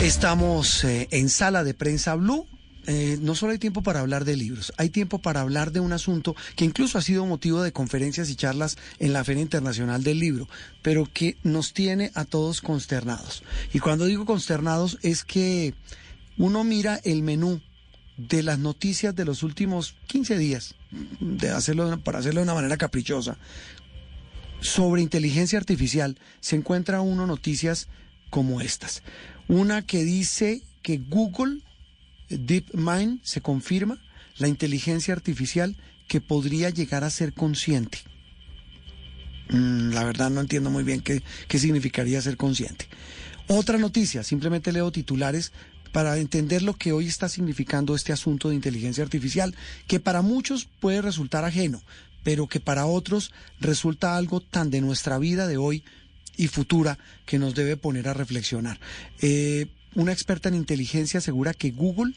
Estamos eh, en sala de prensa Blue. Eh, no solo hay tiempo para hablar de libros, hay tiempo para hablar de un asunto que incluso ha sido motivo de conferencias y charlas en la Feria Internacional del Libro, pero que nos tiene a todos consternados. Y cuando digo consternados es que uno mira el menú de las noticias de los últimos 15 días, de hacerlo, para hacerlo de una manera caprichosa, sobre inteligencia artificial, se encuentra uno noticias como estas. Una que dice que Google DeepMind se confirma la inteligencia artificial que podría llegar a ser consciente. Mm, la verdad no entiendo muy bien qué, qué significaría ser consciente. Otra noticia, simplemente leo titulares para entender lo que hoy está significando este asunto de inteligencia artificial, que para muchos puede resultar ajeno, pero que para otros resulta algo tan de nuestra vida de hoy y futura que nos debe poner a reflexionar. Eh, una experta en inteligencia asegura que Google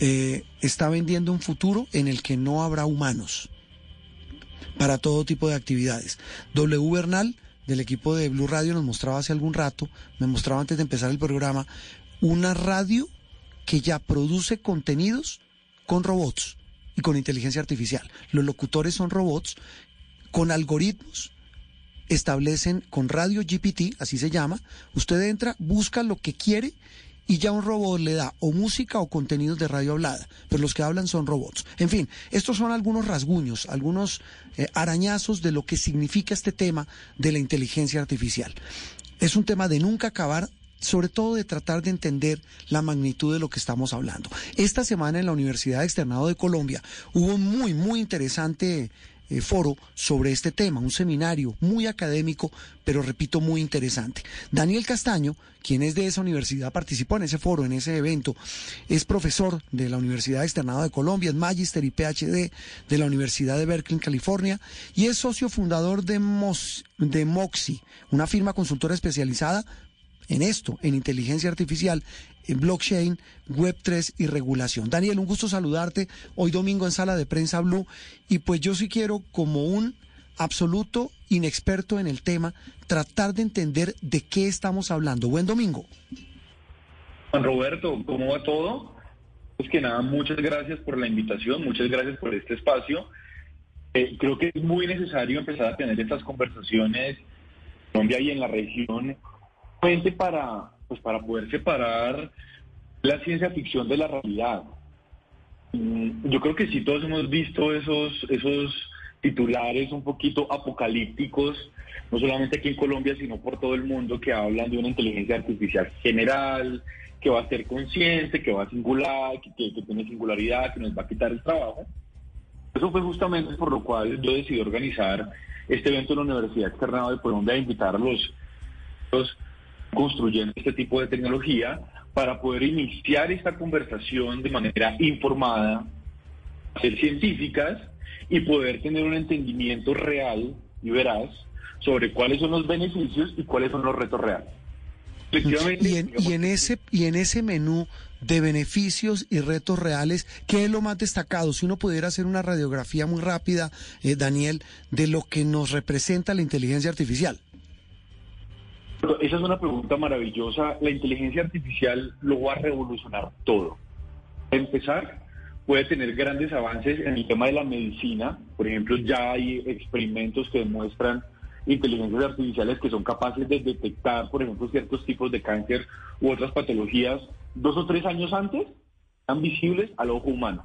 eh, está vendiendo un futuro en el que no habrá humanos para todo tipo de actividades. W Bernal, del equipo de Blue Radio, nos mostraba hace algún rato, me mostraba antes de empezar el programa, una radio que ya produce contenidos con robots y con inteligencia artificial. Los locutores son robots con algoritmos establecen con Radio GPT, así se llama, usted entra, busca lo que quiere y ya un robot le da o música o contenidos de radio hablada, pero los que hablan son robots. En fin, estos son algunos rasguños, algunos eh, arañazos de lo que significa este tema de la inteligencia artificial. Es un tema de nunca acabar, sobre todo de tratar de entender la magnitud de lo que estamos hablando. Esta semana en la Universidad Externado de Colombia hubo un muy, muy interesante eh, foro sobre este tema, un seminario muy académico, pero repito, muy interesante. Daniel Castaño, quien es de esa universidad, participó en ese foro, en ese evento, es profesor de la Universidad Externado de Colombia, es magíster y PhD de la Universidad de Berkeley, California, y es socio fundador de, de Moxie, una firma consultora especializada en esto, en inteligencia artificial, en blockchain, Web3 y regulación. Daniel, un gusto saludarte hoy domingo en Sala de Prensa Blue. Y pues yo sí quiero, como un absoluto inexperto en el tema, tratar de entender de qué estamos hablando. Buen domingo. Juan Roberto, ¿cómo va todo? Pues que nada, muchas gracias por la invitación, muchas gracias por este espacio. Eh, creo que es muy necesario empezar a tener estas conversaciones en Colombia y en la región para, pues para poder separar la ciencia ficción de la realidad. Mm, yo creo que sí todos hemos visto esos, esos titulares un poquito apocalípticos, no solamente aquí en Colombia, sino por todo el mundo, que hablan de una inteligencia artificial general, que va a ser consciente, que va a singular, que, tiene singularidad, que nos va a quitar el trabajo. Eso fue justamente por lo cual yo decidí organizar este evento en la Universidad Externado de Colombia a invitar a los construyendo este tipo de tecnología para poder iniciar esta conversación de manera informada, ser científicas y poder tener un entendimiento real y veraz sobre cuáles son los beneficios y cuáles son los retos reales. Y en, ese y en ese menú de beneficios y retos reales, ¿qué es lo más destacado? Si uno pudiera hacer una radiografía muy rápida, eh, Daniel, de lo que nos representa la inteligencia artificial. Esa es una pregunta maravillosa. La inteligencia artificial lo va a revolucionar todo. empezar, puede tener grandes avances en el tema de la medicina. Por ejemplo, ya hay experimentos que demuestran inteligencias artificiales que son capaces de detectar, por ejemplo, ciertos tipos de cáncer u otras patologías dos o tres años antes, tan visibles al ojo humano.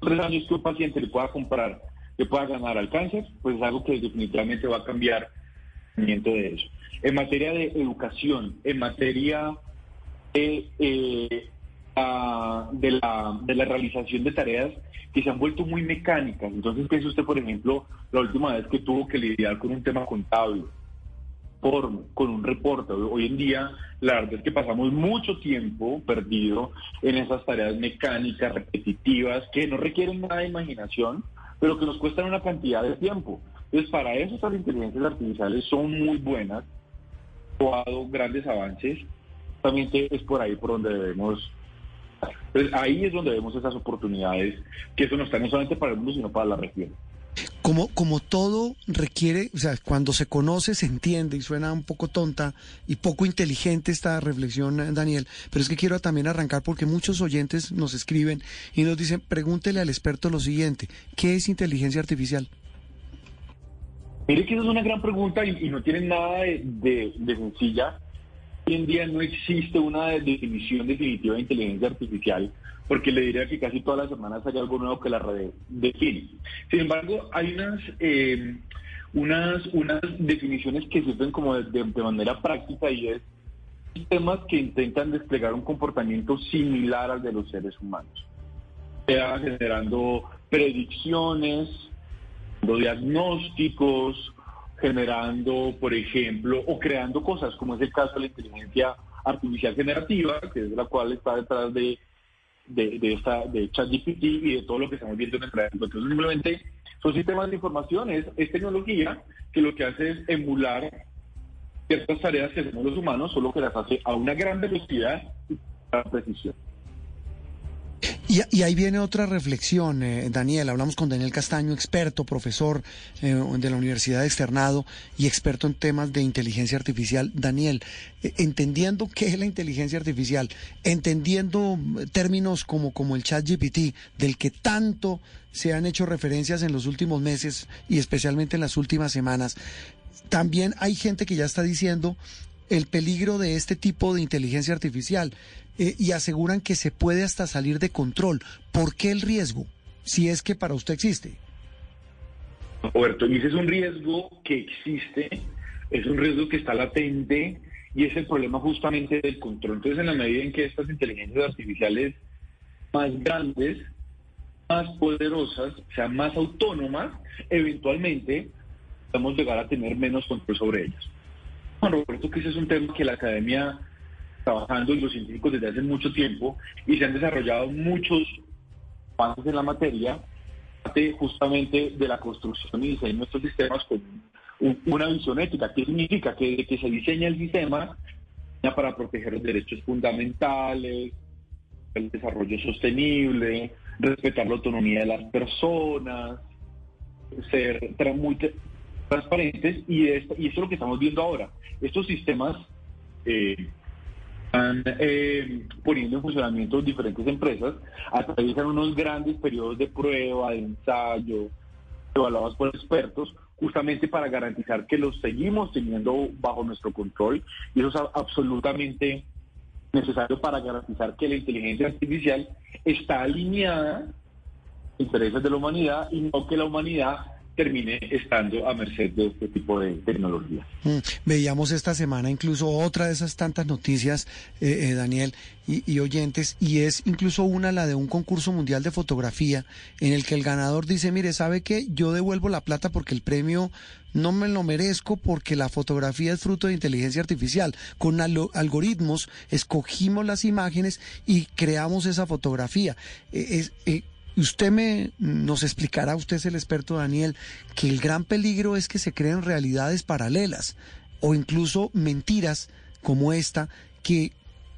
Tres años que un paciente le pueda comprar, que pueda ganar al cáncer, pues es algo que definitivamente va a cambiar de eso en materia de educación, en materia de, eh, de, la, de la realización de tareas que se han vuelto muy mecánicas. Entonces, ¿qué es usted, por ejemplo, la última vez que tuvo que lidiar con un tema contable? Por, con un reporte. Hoy en día, la verdad es que pasamos mucho tiempo perdido en esas tareas mecánicas, repetitivas, que no requieren nada de imaginación, pero que nos cuestan una cantidad de tiempo. Entonces, para eso las inteligencias artificiales son muy buenas dado grandes avances, también es por ahí por donde debemos pues ahí es donde vemos esas oportunidades, que eso no está no solamente para el mundo, sino para la región. como, como todo requiere, o sea, cuando se conoce se entiende y suena un poco tonta y poco inteligente esta reflexión, Daniel, pero es que quiero también arrancar porque muchos oyentes nos escriben y nos dicen, pregúntele al experto lo siguiente, ¿qué es inteligencia artificial? Mire que esa es una gran pregunta y, no tiene nada de, sencilla. Hoy en día no existe una definición definitiva de inteligencia artificial porque le diría que casi todas las semanas hay algo nuevo que la define. Sin embargo, hay unas, eh, unas, unas definiciones que sirven como de, manera práctica y es sistemas que intentan desplegar un comportamiento similar al de los seres humanos, sea generando predicciones, diagnósticos, generando, por ejemplo, o creando cosas, como es el caso de la inteligencia artificial generativa, que es la cual está detrás de de, de, esta, de ChatGPT y de todo lo que estamos viendo en el proyecto. Entonces, simplemente son sistemas de información, es, es tecnología que lo que hace es emular ciertas tareas que hacemos los humanos, solo que las hace a una gran velocidad y a precisión. Y, ahí viene otra reflexión, eh, Daniel. Hablamos con Daniel Castaño, experto, profesor eh, de la Universidad de Externado y experto en temas de inteligencia artificial. Daniel, eh, entendiendo qué es la inteligencia artificial, entendiendo términos como, como el chat GPT, del que tanto se han hecho referencias en los últimos meses y especialmente en las últimas semanas, también hay gente que ya está diciendo el peligro de este tipo de inteligencia artificial eh, y aseguran que se puede hasta salir de control. ¿Por qué el riesgo? Si es que para usted existe. Roberto, dice es un riesgo que existe, es un riesgo que está latente y es el problema justamente del control. Entonces, en la medida en que estas inteligencias artificiales más grandes, más poderosas, sean más autónomas, eventualmente podemos llegar a tener menos control sobre ellas. Bueno, Roberto, que ese es un tema que la academia trabajando y los científicos desde hace mucho tiempo y se han desarrollado muchos avances en la materia justamente de la construcción y diseño de estos sistemas con una visión ética. ¿Qué significa? Que, se diseña el sistema para proteger los derechos fundamentales, el desarrollo sostenible, respetar la autonomía de las personas, ser muy transparentes y, esto, eso es lo que estamos viendo ahora. Estos sistemas eh, están eh, poniendo en funcionamiento diferentes empresas, atraviesan unos grandes periodos de prueba, de ensayo, evaluados por expertos, justamente para garantizar que los seguimos teniendo bajo nuestro control y eso es absolutamente necesario para garantizar que la inteligencia artificial está alineada a intereses de la humanidad y no que la humanidad termine estando a merced de este tipo de tecnología. Mm, veíamos esta semana incluso otra de esas tantas noticias, eh, eh, Daniel, y, oyentes, y es incluso una, la de un concurso mundial de fotografía, en el que el ganador dice, mire, ¿sabe qué? Yo devuelvo la plata porque el premio no me lo merezco porque la fotografía es fruto de inteligencia artificial. Con algoritmos escogimos las imágenes y creamos esa fotografía. E, eh, Usted me nos explicará, usted es el experto Daniel, que el gran peligro es que se creen realidades paralelas o incluso mentiras como esta que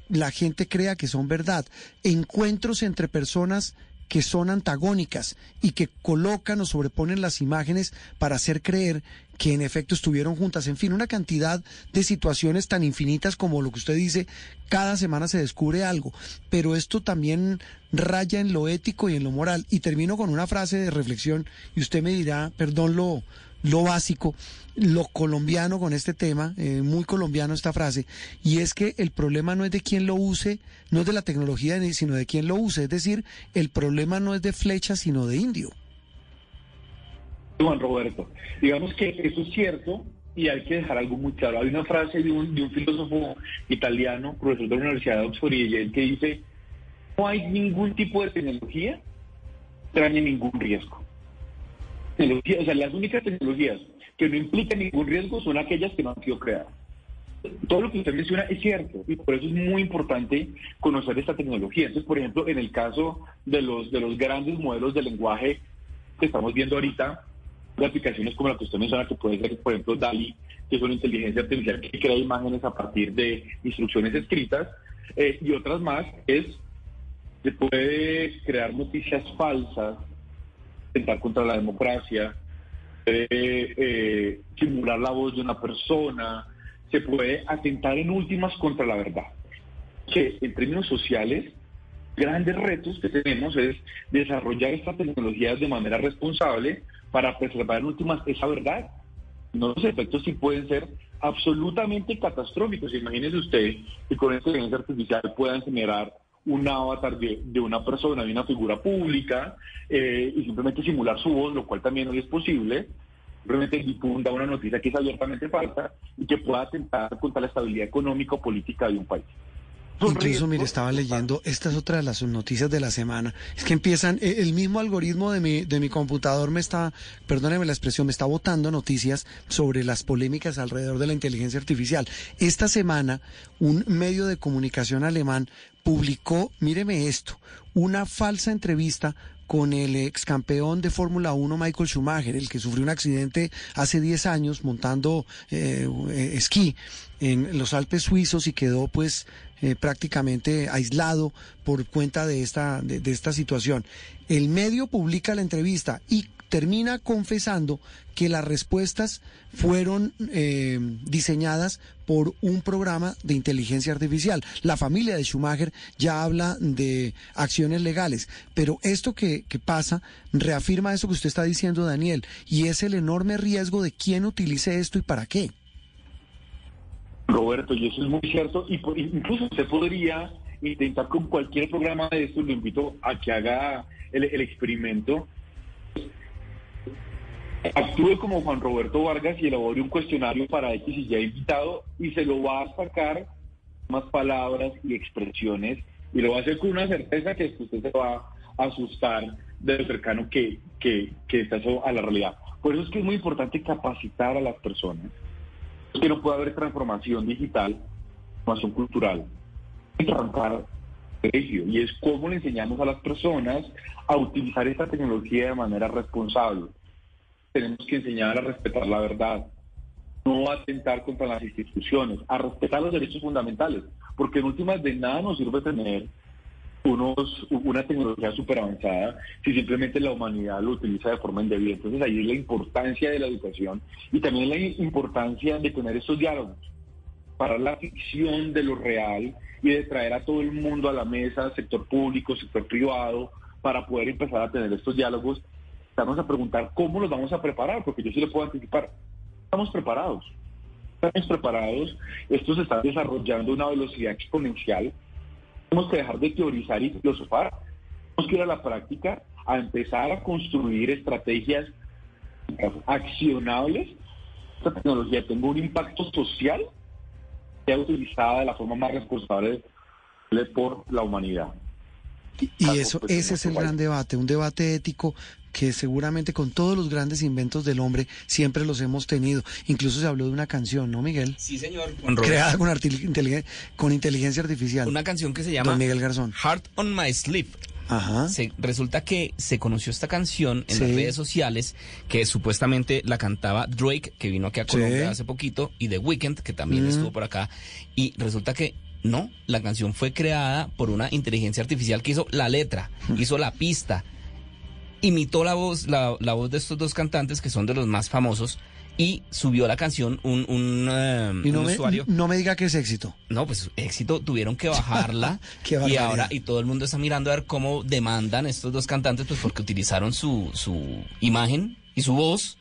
la gente crea que son verdad. Encuentros entre personas que son antagónicas y que colocan o sobreponen las imágenes para hacer creer que en efecto estuvieron juntas. En fin, una cantidad de situaciones tan infinitas como lo que usted dice, cada semana se descubre algo, pero esto también raya en lo ético y en lo moral. Y termino con una frase de reflexión y usted me dirá, perdón lo, lo básico, lo colombiano con este tema, eh, muy colombiano esta frase, y es que el problema no es de quién lo use, no es de la tecnología, sino de quién lo use, es decir, el problema no es de flecha, sino de indio. Juan Roberto, digamos que eso es cierto y hay que dejar algo muy claro. Hay una frase de un, de un filósofo italiano, profesor de la Universidad de Oxford, y que dice, no hay ningún tipo de tecnología trae ningún riesgo las únicas tecnologías que no implican ningún riesgo son aquellas que no han sido creadas. Todo lo que usted menciona es cierto y por eso es muy importante conocer esta tecnología. Entonces, por ejemplo, en el caso de los, de los grandes modelos de lenguaje que estamos viendo ahorita, de aplicaciones como la que usted menciona, que puede ser, por ejemplo, DALI, que es una inteligencia artificial que crea imágenes a partir de instrucciones escritas, eh, y otras más, es se puede crear noticias falsas atentar contra la democracia, eh, simular la voz de una persona, se puede atentar en últimas contra la verdad. Que en términos sociales, grandes retos que tenemos es desarrollar estas tecnologías de manera responsable para preservar en últimas esa verdad. No los efectos sí pueden ser absolutamente catastróficos. Imagínese usted que con esta inteligencia artificial puedan generar un avatar de, una persona, de una figura pública, eh, y simplemente simular su voz, lo cual también hoy es posible, simplemente difunda una noticia que es abiertamente falsa y que pueda atentar contra la estabilidad económica o política de un país. Incluso, mire, estaba leyendo, esta es otra de las noticias de la semana, es que empiezan, eh, el mismo algoritmo de mi, de mi computador me está, perdóneme la expresión, me está botando noticias sobre las polémicas alrededor de la inteligencia artificial. Esta semana, un medio de comunicación alemán publicó, míreme esto, una falsa entrevista con el ex campeón de Fórmula 1 Michael Schumacher, el que sufrió un accidente hace 10 años montando eh, eh, esquí en los Alpes suizos y quedó pues eh, prácticamente aislado por cuenta de esta, de esta situación. El medio publica la entrevista y termina confesando que las respuestas fueron eh, diseñadas por un programa de inteligencia artificial. La familia de Schumacher ya habla de acciones legales, pero esto que, pasa reafirma eso que usted está diciendo, Daniel, y es el enorme riesgo de quién utilice esto y para qué. Roberto, y eso es muy cierto, y incluso usted podría intentar con cualquier programa de esto, lo invito a que haga el experimento actúe como Juan Roberto Vargas y elabore un cuestionario para X y ya invitado y se lo va a sacar más palabras y expresiones y lo va a hacer con una certeza que usted se va a asustar de lo cercano que, que, que está a la realidad. Por eso es que es muy importante capacitar a las personas. Es que no puede haber transformación digital, transformación cultural, y es cómo le enseñamos a las personas a utilizar esta tecnología de manera responsable tenemos que enseñar a respetar la verdad, no a atentar contra las instituciones, a respetar los derechos fundamentales, porque en últimas de nada nos sirve tener unos, una tecnología súper avanzada si simplemente la humanidad lo utiliza de forma indebida. Entonces ahí es la importancia de la educación y también la importancia de tener esos diálogos para la ficción de lo real y de traer a todo el mundo a la mesa, sector público, sector privado, para poder empezar a tener estos diálogos Vamos a preguntar cómo nos vamos a preparar, porque yo sí le puedo anticipar. Estamos preparados. Estamos preparados. Esto se está desarrollando una velocidad exponencial. Tenemos que dejar de teorizar y filosofar. Tenemos que ir a la práctica a empezar a construir estrategias accionables. Esta tecnología tenga un impacto social sea utilizada de la forma más responsable por la humanidad. Y, eso, ese es el gran debate, un debate ético que seguramente con todos los grandes inventos del hombre siempre los hemos tenido. Incluso se habló de una canción, ¿no, Miguel? Sí, señor. Creada con, con inteligencia artificial. Una canción que se llama Miguel Garzón. Heart on My Sleeve. Ajá. resulta que se conoció esta canción en las redes sociales que supuestamente la cantaba Drake, que vino aquí a Colombia hace poquito, y The Weeknd, que también estuvo por acá. Y resulta que no, la canción fue creada por una inteligencia artificial que hizo la letra, hizo la pista, imitó la voz, la, la, voz de estos dos cantantes que son de los más famosos y subió la canción un, un, eh, no usuario. no me diga que es éxito. No, pues éxito, tuvieron que bajarla y ahora y todo el mundo está mirando a ver cómo demandan estos dos cantantes pues porque utilizaron su, su imagen y su voz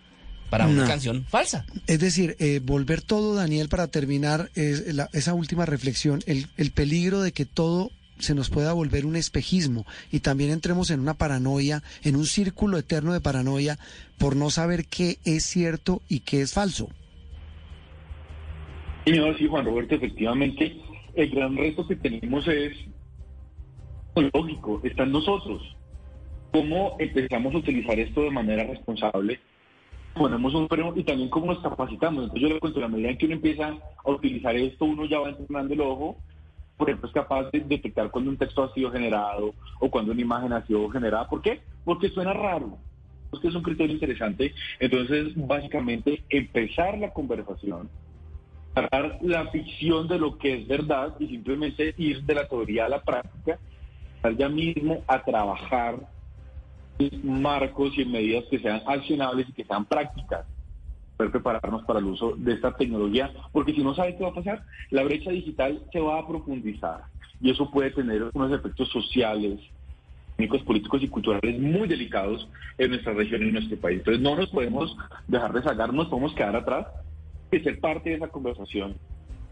para una canción falsa. Es decir, eh, volver todo, Daniel, para terminar esa última reflexión, el, el peligro de que todo se nos pueda volver un espejismo y también entremos en una paranoia, en un círculo eterno de paranoia por no saber qué es cierto y qué es falso. Señor, sí, Juan Roberto, efectivamente, el gran reto que tenemos es lógico, está en nosotros. ¿Cómo empezamos a utilizar esto de manera responsable? Ponemos un freno y también cómo nos capacitamos. Entonces yo le cuento, la medida en que uno empieza a utilizar esto, uno ya va entrenando el ojo por ejemplo, es capaz de detectar cuando un texto ha sido generado o cuando una imagen ha sido generada. ¿Por qué? Porque suena raro. Porque es un criterio interesante. Entonces, básicamente, empezar la conversación, agarrar la ficción de lo que es verdad y simplemente ir de la teoría a la práctica, estar ya mismo a trabajar marcos y en medidas que sean accionables y que sean prácticas poder prepararnos para el uso de esta tecnología, porque si no sabe qué va a pasar, la brecha digital se va a profundizar y eso puede tener unos efectos sociales, políticos y culturales muy delicados en nuestra región y en nuestro país. Entonces no nos podemos dejar de sacar, nos podemos quedar atrás y ser parte de esa conversación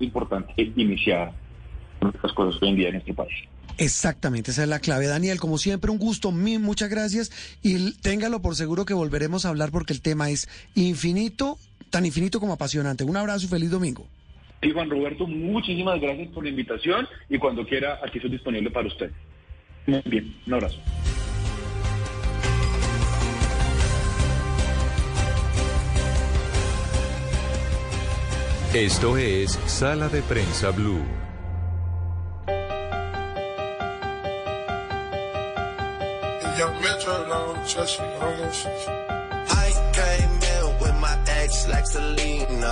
importante iniciada con las cosas hoy en día en este país. Exactamente, esa es la clave. Daniel, como siempre, un gusto, muchas gracias y téngalo por seguro que volveremos a hablar porque el tema es infinito, tan infinito como apasionante. Un abrazo y feliz domingo. Y Juan Roberto, muchísimas gracias por la invitación y cuando quiera aquí estoy disponible para usted. Muy bien, un abrazo. Esto es Sala de Prensa Blue. I came in with my ex like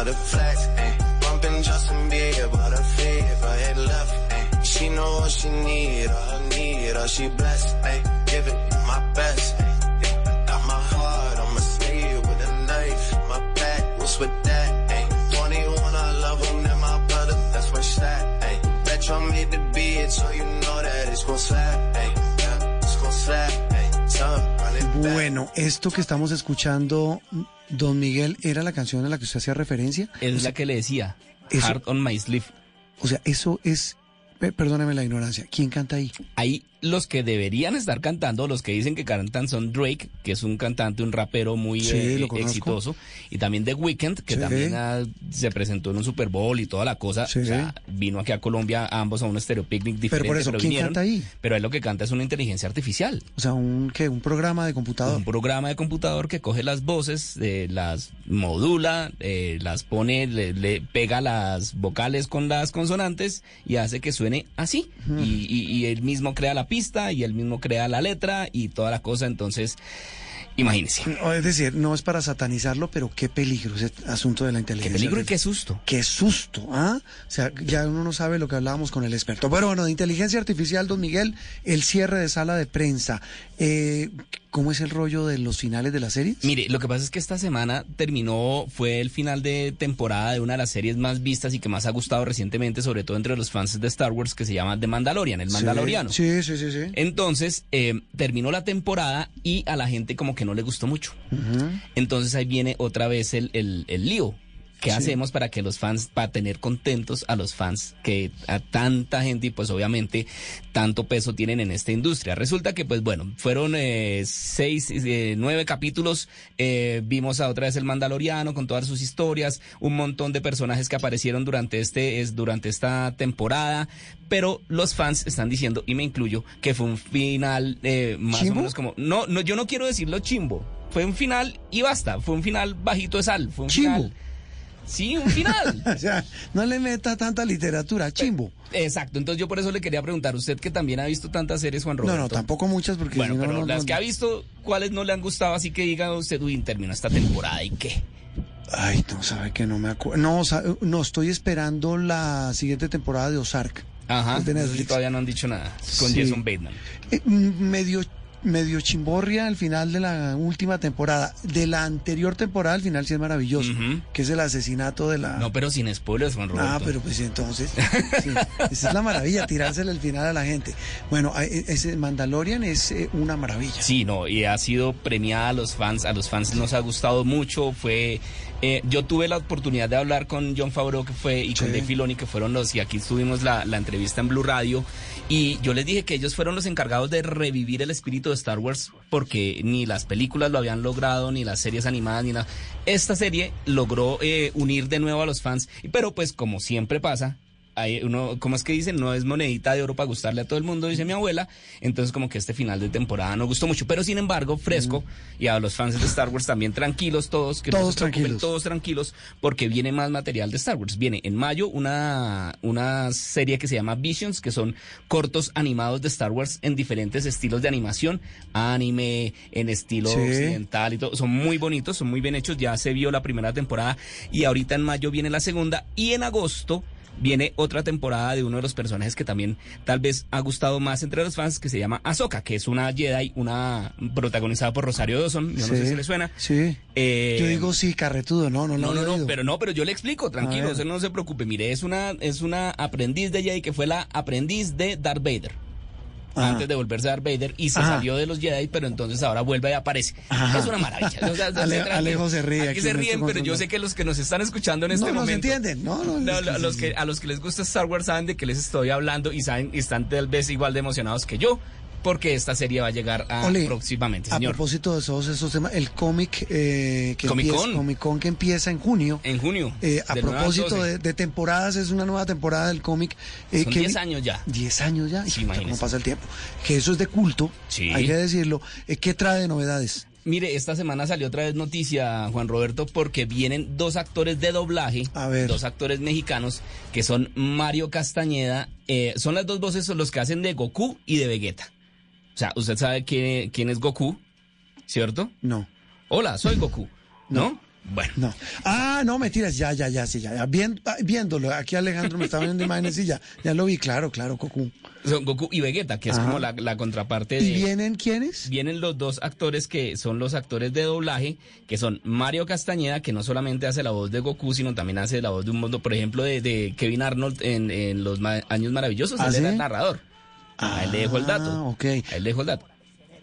or the flex. Eh. Bumping Justin Bieber, the fever had left. Eh. She know what she need, all her need, all she blessed. Eh. Give it my best. Eh. Got my heart on my sleeve with a knife. My back was with that. Eh. 21, I love them, and my brother, that's my stat. Eh. Bet you made the beat, so you know that it's gon' slap. Bueno, esto que estamos escuchando, don Miguel, ¿era la canción a la que usted hacía referencia? Es la que le decía, Heart on My Sleeve. O sea, eso es, perdóneme la ignorancia, ¿quién canta ahí? Ahí los que deberían estar cantando, los que dicen que cantan son Drake, que es un cantante, un rapero muy eh, exitoso, y también The Weeknd, que también se presentó en un Super Bowl y toda la cosa. O sea, vino aquí a Colombia ambos a un estéreo picnic diferente. Pero por eso, ¿quién canta ahí? Pero él lo que canta es una inteligencia artificial. O sea, un ¿qué? un programa de computador. Un programa de computador que coge las voces, eh, las modula, eh, las pone, le, pega las vocales con las consonantes y hace que suene así. y, y él mismo crea la pista y él mismo crea la letra y toda la cosa, entonces Imagínese. Es decir, no es para satanizarlo, pero qué peligro ese asunto de la inteligencia. Qué peligro y qué susto. Qué susto, ¿ah? O sea, ya uno no sabe lo que hablábamos con el experto. Pero bueno, de inteligencia artificial, don Miguel, el cierre de sala de prensa. Eh, ¿Cómo es el rollo de los finales de la serie? Mire, lo que pasa es que esta semana terminó, fue el final de temporada de una de las series más vistas y que más ha gustado recientemente, sobre todo entre los fans de Star Wars, que se llama The Mandalorian, el Mandaloriano. Sí, sí, sí, sí. Entonces, eh, terminó la temporada y a la gente como que no le gustó mucho. Entonces ahí viene otra vez el, el, el lío ¿Qué hacemos para que los fans, para tener contentos a los fans que a tanta gente y pues obviamente tanto peso tienen en esta industria? Resulta que pues bueno, fueron eh, seis, eh, nueve capítulos, eh, vimos a otra vez el Mandaloriano con todas sus historias, un montón de personajes que aparecieron durante este, es, durante esta temporada, pero los fans están diciendo, y me incluyo, que fue un final más o menos como, no, no, yo no quiero decirlo chimbo, fue un final y basta, fue un final bajito de sal, fue un final Sí, un final. o sea, no le meta tanta literatura, chimbo. Exacto, entonces yo por eso le quería preguntar, usted que también ha visto tantas series, Juan Roberto. No, no, tampoco muchas, porque bueno, pero las que ha visto, ¿cuáles no le han gustado? Así que diga usted, uy, terminó esta temporada y qué. Ay, no sabe que no me acuerdo. No, no, estoy esperando la siguiente temporada de Ozark. Ajá. todavía no han dicho nada. Con Jason Bateman. Eh, medio medio chimborria al final de la última temporada. De la anterior temporada al final sí es maravilloso, que es el asesinato de la... No, pero sin spoilers, Juan Roberto. Ah, pero pues entonces, esa es la maravilla, tirársele el final a la gente. Bueno, e, ese Mandalorian es eh, una maravilla. Sí, no, y ha sido premiada a los fans, a los fans nos ha gustado mucho, fue... Eh, yo tuve la oportunidad de hablar con John Favreau que fue y con Dave Filoni que fueron los y aquí tuvimos la, la entrevista en Blue Radio y yo les dije que ellos fueron los encargados de revivir el espíritu de Star Wars porque ni las películas lo habían logrado, ni las series animadas, ni nada. Esta serie logró eh, unir de nuevo a los fans, pero pues como siempre pasa, hay uno, ¿cómo es que dicen? No es monedita de oro para gustarle a todo el mundo, dice mi abuela. Entonces, como que este final de temporada no gustó mucho. Pero sin embargo, fresco, y a los fans de Star Wars también tranquilos, todos, que todos tranquilos. todos tranquilos, porque viene más material de Star Wars. Viene en mayo una, una serie que se llama Visions, que son cortos animados de Star Wars en diferentes estilos de animación, anime, en estilo occidental y todo. Son muy bonitos, son muy bien hechos. Ya se vio la primera temporada y ahorita en mayo viene la segunda. Y en agosto viene otra temporada de uno de los personajes que también tal vez ha gustado más entre los fans, que se llama Ahsoka, que es una Jedi, una protagonizada por Rosario Dawson, yo no sé si le suena. Sí. Eh, yo digo sí, carretudo, no, no, no. No, no, pero no, pero yo le explico, tranquilo, usted no se preocupe. Mire, es una, es una aprendiz de Jedi que fue la aprendiz de Darth Vader antes de volverse a Darth Vader y se salió de los Jedi, pero entonces ahora vuelve y aparece. Es una maravilla. Alejo se ríe. Aquí, se ríen, pero yo sé que los que nos están escuchando en este no, momento. No entienden, no, no. los que, a los que les gusta Star Wars saben de qué les estoy hablando y saben y están tal vez igual de emocionados que yo porque esta serie va a llegar a próximamente, señor. A propósito de todos esos temas, el cómic eh, que Comic Con. Comic Con que empieza en junio. En junio. Eh, a propósito de, temporadas, es una nueva temporada del cómic. Eh, Son 10 años ya. 10 años ya. Sí, ¿Cómo pasa el tiempo? Que eso es de culto, sí. hay que decirlo. Eh, ¿Qué trae de novedades? Mire, esta semana salió otra vez noticia, Juan Roberto, porque vienen dos actores de doblaje, dos actores mexicanos, que son Mario Castañeda, eh, son las dos voces los que hacen de Goku y de Vegeta. O sea, ¿usted sabe quién, quién es Goku? ¿Cierto? No. Hola, soy Goku. ¿No? Bueno. No. Ah, no, mentiras, ya, ya, ya, sí, ya, ya. Ah, viéndolo, aquí Alejandro me está viendo imágenes y ya, ya lo vi, claro, claro, Goku. Son Goku y Vegeta, que es como la, contraparte de... ¿Y vienen quiénes? Vienen los dos actores que son los actores de doblaje, que son Mario Castañeda, que no solamente hace la voz de Goku, sino también hace la voz de un mundo, por ejemplo, de, Kevin Arnold en, Los Años Maravillosos, ¿Ah, él era el narrador. Ah, ahí le dejo el dato. ok. Ahí le dejo el dato.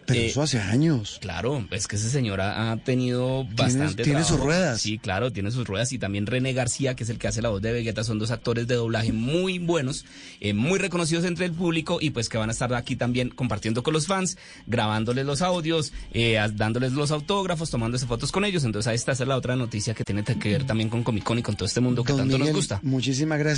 Pero eh, eso hace años. Claro, es que ese señor ha, tenido bastante. Tiene sus ruedas. Sí, claro, tiene sus ruedas. Y también René García, que es el que hace la voz de Vegeta, son dos actores de doblaje muy buenos, eh, muy reconocidos entre el público y pues que van a estar aquí también compartiendo con los fans, grabándoles los audios, eh, dándoles los autógrafos, tomándose fotos con ellos. Entonces, esta es la otra noticia que tiene que ver también con Comic Con y con todo este mundo que tanto nos gusta. Muchísimas gracias.